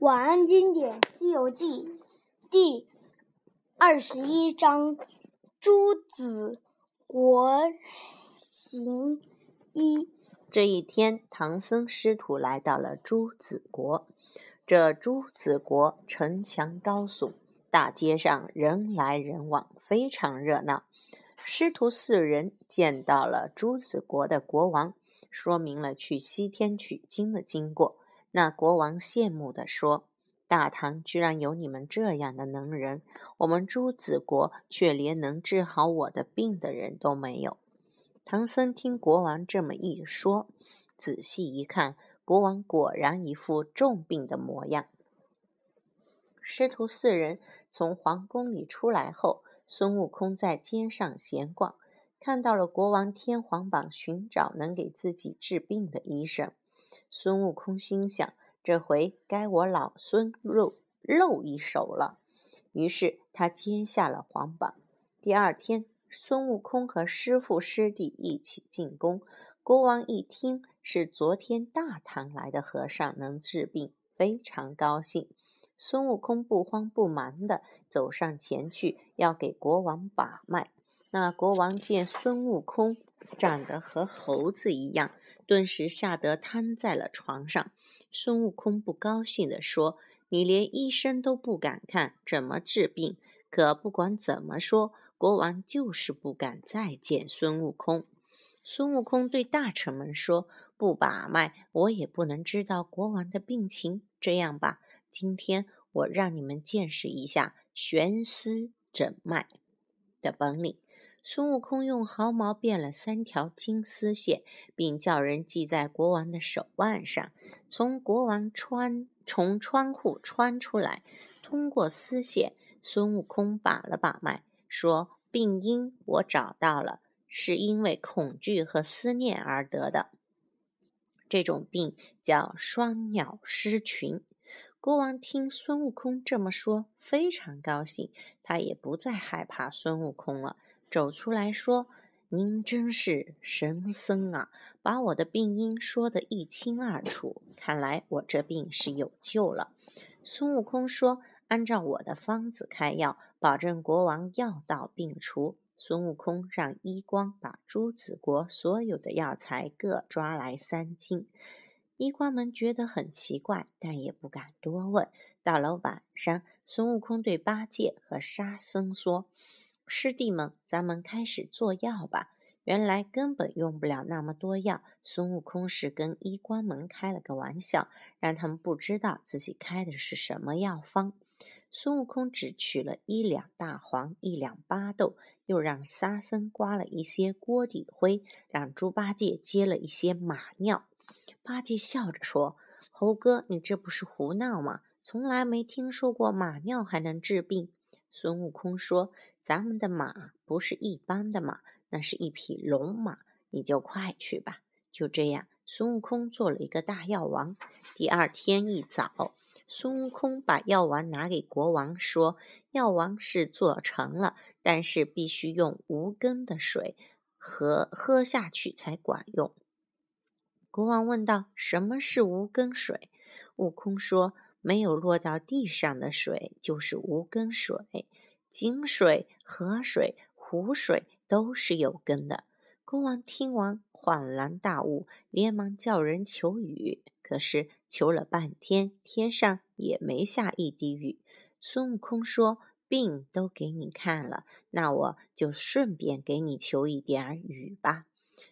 晚安，经典《西游记》第二十一章：朱子国行一。这一天，唐僧师徒来到了朱子国。这朱子国城墙高耸，大街上人来人往，非常热闹。师徒四人见到了朱子国的国王，说明了去西天取经的经过。那国王羡慕地说：“大唐居然有你们这样的能人，我们朱子国却连能治好我的病的人都没有。”唐僧听国王这么一说，仔细一看，国王果然一副重病的模样。师徒四人从皇宫里出来后，孙悟空在街上闲逛，看到了国王天皇榜寻找能给自己治病的医生。孙悟空心想：“这回该我老孙露露一手了。”于是他接下了皇榜。第二天，孙悟空和师父师弟一起进宫。国王一听是昨天大唐来的和尚能治病，非常高兴。孙悟空不慌不忙地走上前去，要给国王把脉。那国王见孙悟空长得和猴子一样。顿时吓得瘫在了床上。孙悟空不高兴地说：“你连医生都不敢看，怎么治病？”可不管怎么说，国王就是不敢再见孙悟空。孙悟空对大臣们说：“不把脉，我也不能知道国王的病情。这样吧，今天我让你们见识一下悬丝诊脉的本领。”孙悟空用毫毛变了三条金丝线，并叫人系在国王的手腕上，从国王穿从窗户穿出来，通过丝线，孙悟空把了把脉，说：“病因我找到了，是因为恐惧和思念而得的。这种病叫双鸟失群。”国王听孙悟空这么说，非常高兴，他也不再害怕孙悟空了。走出来说：“您真是神僧啊，把我的病因说得一清二楚。看来我这病是有救了。”孙悟空说：“按照我的方子开药，保证国王药到病除。”孙悟空让医官把朱子国所有的药材各抓来三斤。医官们觉得很奇怪，但也不敢多问。到了晚上，孙悟空对八戒和沙僧说。师弟们，咱们开始做药吧。原来根本用不了那么多药。孙悟空是跟医官们开了个玩笑，让他们不知道自己开的是什么药方。孙悟空只取了一两大黄，一两巴豆，又让沙僧刮了一些锅底灰，让猪八戒接了一些马尿。八戒笑着说：“猴哥，你这不是胡闹吗？从来没听说过马尿还能治病。”孙悟空说。咱们的马不是一般的马，那是一匹龙马，你就快去吧。就这样，孙悟空做了一个大药王。第二天一早，孙悟空把药丸拿给国王，说：“药丸是做成了，但是必须用无根的水喝喝下去才管用。”国王问道：“什么是无根水？”悟空说：“没有落到地上的水就是无根水。”井水、河水、湖水都是有根的。国王听完恍然大悟，连忙叫人求雨。可是求了半天，天上也没下一滴雨。孙悟空说：“病都给你看了，那我就顺便给你求一点雨吧。”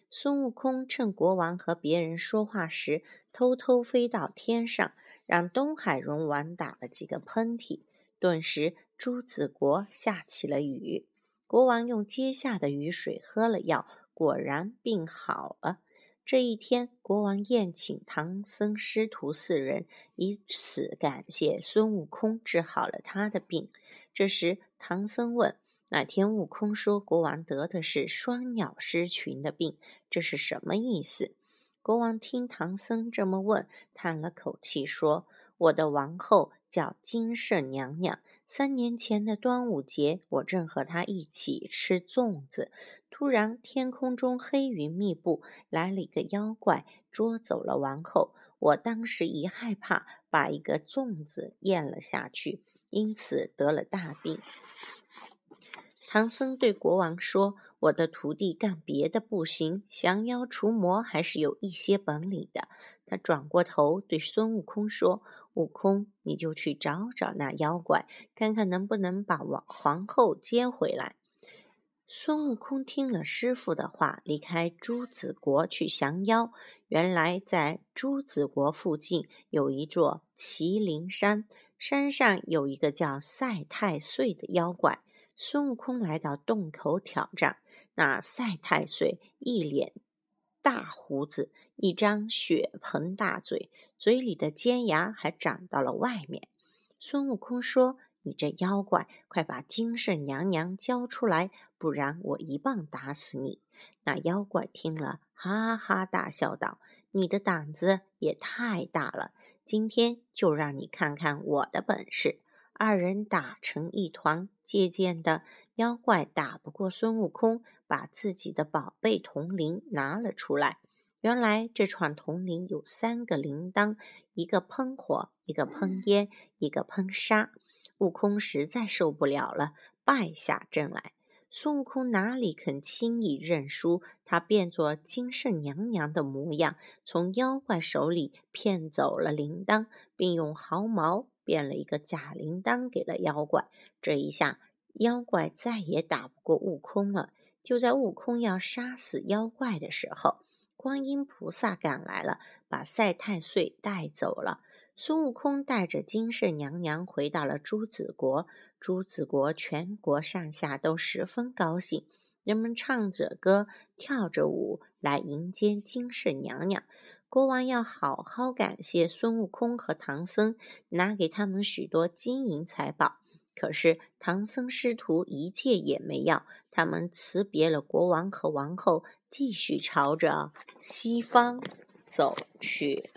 孙悟空趁国王和别人说话时，偷偷飞到天上，让东海龙王打了几个喷嚏，顿时。朱子国下起了雨，国王用接下的雨水喝了药，果然病好了。这一天，国王宴请唐僧师徒四人，以此感谢孙悟空治好了他的病。这时，唐僧问：“那天悟空说国王得的是双鸟失群的病，这是什么意思？”国王听唐僧这么问，叹了口气说：“我的王后叫金圣娘娘。”三年前的端午节，我正和他一起吃粽子，突然天空中黑云密布，来了一个妖怪，捉走了王后。我当时一害怕，把一个粽子咽了下去，因此得了大病。唐僧对国王说：“我的徒弟干别的不行，降妖除魔还是有一些本领的。”他转过头对孙悟空说：“悟空，你就去找找那妖怪，看看能不能把王皇后接回来。”孙悟空听了师傅的话，离开朱子国去降妖。原来在朱子国附近有一座麒麟山，山上有一个叫赛太岁的妖怪。孙悟空来到洞口挑战，那赛太岁一脸大胡子，一张血盆大嘴，嘴里的尖牙还长到了外面。孙悟空说。你这妖怪，快把金圣娘娘交出来，不然我一棒打死你！那妖怪听了，哈哈大笑道：“你的胆子也太大了，今天就让你看看我的本事！”二人打成一团，渐渐的，妖怪打不过孙悟空，把自己的宝贝铜铃拿了出来。原来这串铜铃有三个铃铛，一个喷火，一个喷烟，一个喷沙。悟空实在受不了了，败下阵来。孙悟空哪里肯轻易认输？他变作金圣娘娘的模样，从妖怪手里骗走了铃铛，并用毫毛变了一个假铃铛给了妖怪。这一下，妖怪再也打不过悟空了。就在悟空要杀死妖怪的时候，观音菩萨赶来了，把赛太岁带走了。孙悟空带着金圣娘娘回到了朱子国，朱子国全国上下都十分高兴，人们唱着歌，跳着舞来迎接金圣娘娘。国王要好好感谢孙悟空和唐僧，拿给他们许多金银财宝。可是唐僧师徒一件也没要，他们辞别了国王和王后，继续朝着西方走去。